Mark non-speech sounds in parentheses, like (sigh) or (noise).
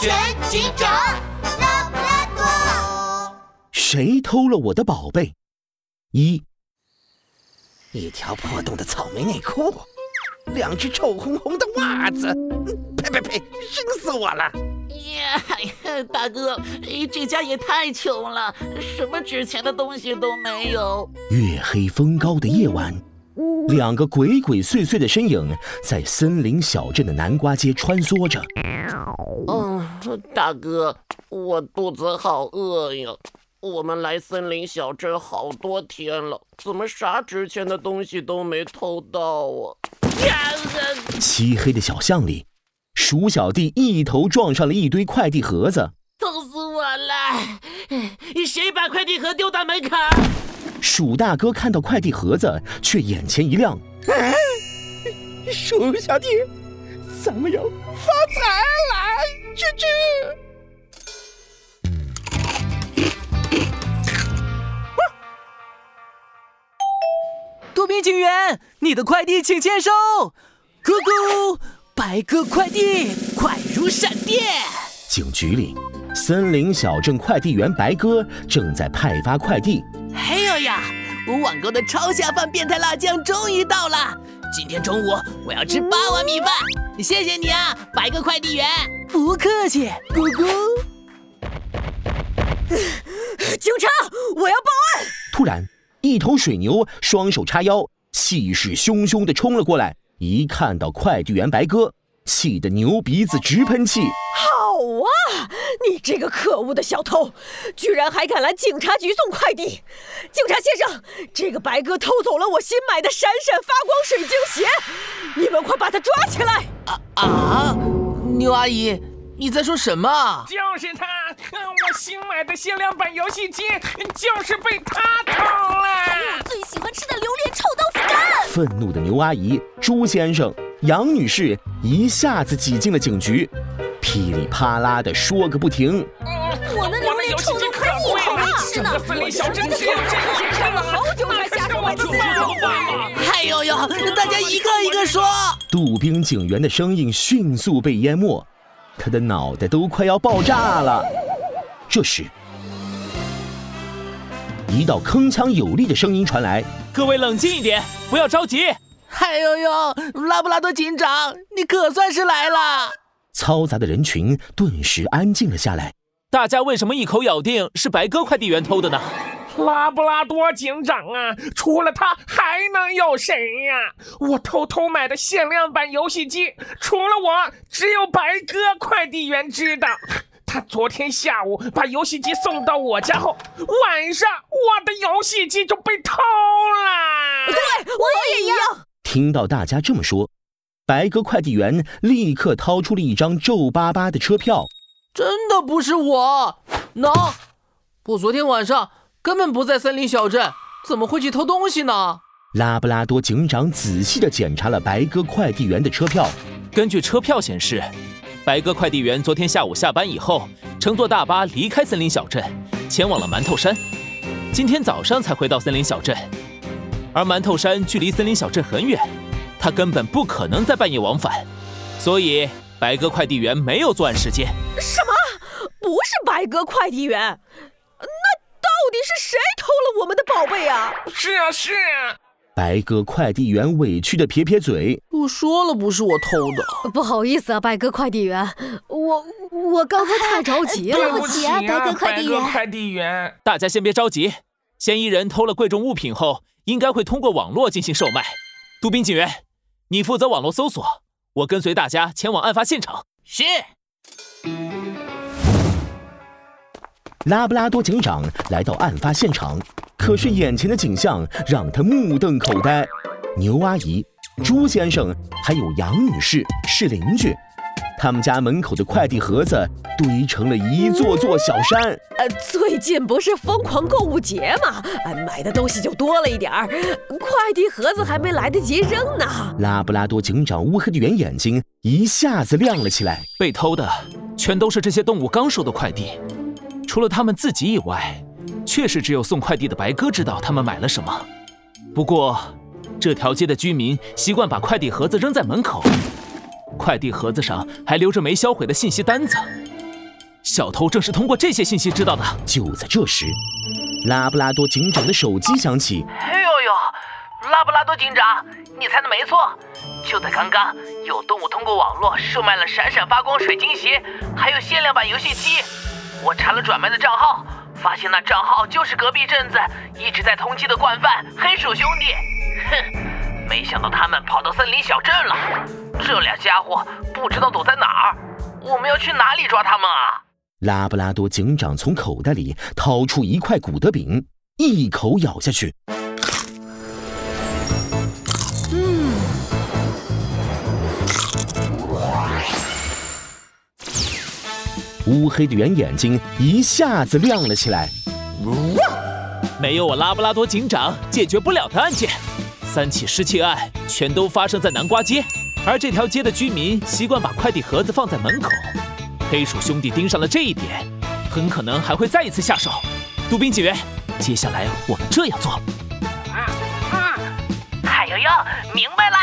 全警长拉布拉多。谁偷了我的宝贝？一，一条破洞的草莓内裤，两只臭烘烘的袜子，呸 (laughs) 呸呸，生死我了！呀，大哥，这家也太穷了，什么值钱的东西都没有。月黑风高的夜晚，两个鬼鬼祟祟的身影在森林小镇的南瓜街穿梭着。大哥，我肚子好饿呀。我们来森林小镇好多天了，怎么啥值钱的东西都没偷到啊？漆黑的小巷里。鼠小弟一头撞上了一堆快递盒子，疼死我了！谁把快递盒丢到门口？鼠大哥看到快递盒子，却眼前一亮。鼠小弟，咱们要发财了！去去。多宾警员，你的快递请签收。咕咕。白鸽快递快如闪电。警局里，森林小镇快递员白鸽正在派发快递。哎呦呀，我网购的超下饭变态辣酱终于到了！今天中午我要吃八碗米饭。谢谢你啊，白哥快递员。不客气，姑姑。警察，我要报案！突然，一头水牛双手叉腰，气势汹汹地冲了过来。一看到快递员白鸽，气得牛鼻子直喷气。好啊，你这个可恶的小偷，居然还敢来警察局送快递！警察先生，这个白哥偷走了我新买的闪闪发光水晶鞋，你们快把他抓起来！啊啊！牛阿姨，你在说什么？就是他，我新买的限量版游戏机就是被他偷了。我最喜欢吃的榴莲臭豆腐干。愤怒的牛阿姨、朱先生、杨女士一下子挤进了警局，噼里啪啦的说个不停。我的榴莲臭豆腐干一口没吃呢，我真的看了好久才下手买的。哎呦呦，大家一个一个说。杜宾警员的声音迅速被淹没，他的脑袋都快要爆炸了。这时。一道铿锵有力的声音传来：“各位冷静一点，不要着急。”哎呦呦，拉布拉多警长，你可算是来了！嘈杂的人群顿时安静了下来。大家为什么一口咬定是白鸽快递员偷的呢？拉布拉多警长啊，除了他还能有谁呀？我偷偷买的限量版游戏机，除了我，只有白鸽快递员知道。他昨天下午把游戏机送到我家后，晚上我的游戏机就被偷了。对，我也一样。听到大家这么说，白鸽快递员立刻掏出了一张皱巴巴的车票。真的不是我，喏，我昨天晚上根本不在森林小镇，怎么会去偷东西呢？拉布拉多警长仔细地检查了白鸽快递员的车票，根据车票显示。白鸽快递员昨天下午下班以后，乘坐大巴离开森林小镇，前往了馒头山。今天早上才回到森林小镇，而馒头山距离森林小镇很远，他根本不可能在半夜往返，所以白鸽快递员没有作案时间。什么？不是白鸽快递员？那到底是谁偷了我们的宝贝啊？是啊，是啊。白鸽快递员委屈的撇撇嘴：“我说了不是我偷的，不好意思啊，白鸽快递员，我我刚才太着急了，对不起啊，白鸽快递员。快递员，大家先别着急，嫌疑人偷了贵重物品后，应该会通过网络进行售卖。杜宾警员，你负责网络搜索，我跟随大家前往案发现场。是。”拉布拉多警长来到案发现场，可是眼前的景象让他目瞪口呆。牛阿姨、朱先生还有杨女士是邻居，他们家门口的快递盒子堆成了一座座小山。呃，最近不是疯狂购物节吗？呃，买的东西就多了一点儿，快递盒子还没来得及扔呢。拉布拉多警长乌黑的圆眼睛一下子亮了起来，被偷的全都是这些动物刚收的快递。除了他们自己以外，确实只有送快递的白鸽知道他们买了什么。不过，这条街的居民习惯把快递盒子扔在门口，快递盒子上还留着没销毁的信息单子。小偷正是通过这些信息知道的。就在这时，拉布拉多警长的手机响起。哎呦呦，拉布拉多警长，你猜的没错，就在刚刚，有动物通过网络售卖了闪闪发光水晶鞋，还有限量版游戏机。我查了转卖的账号，发现那账号就是隔壁镇子一直在通缉的惯犯黑鼠兄弟。哼，没想到他们跑到森林小镇了，这俩家伙不知道躲在哪儿，我们要去哪里抓他们啊？拉布拉多警长从口袋里掏出一块古德饼，一口咬下去。嗯，乌黑的圆眼睛一下子亮了起来。没有我拉布拉多警长解决不了的案件。三起失窃案全都发生在南瓜街而这条街的居民习惯把快递盒子放在门口黑鼠兄弟盯上了这一点很可能还会再一次下手。杜宾警员接下来我们这样做。嗯嗯哎呦呦明白啦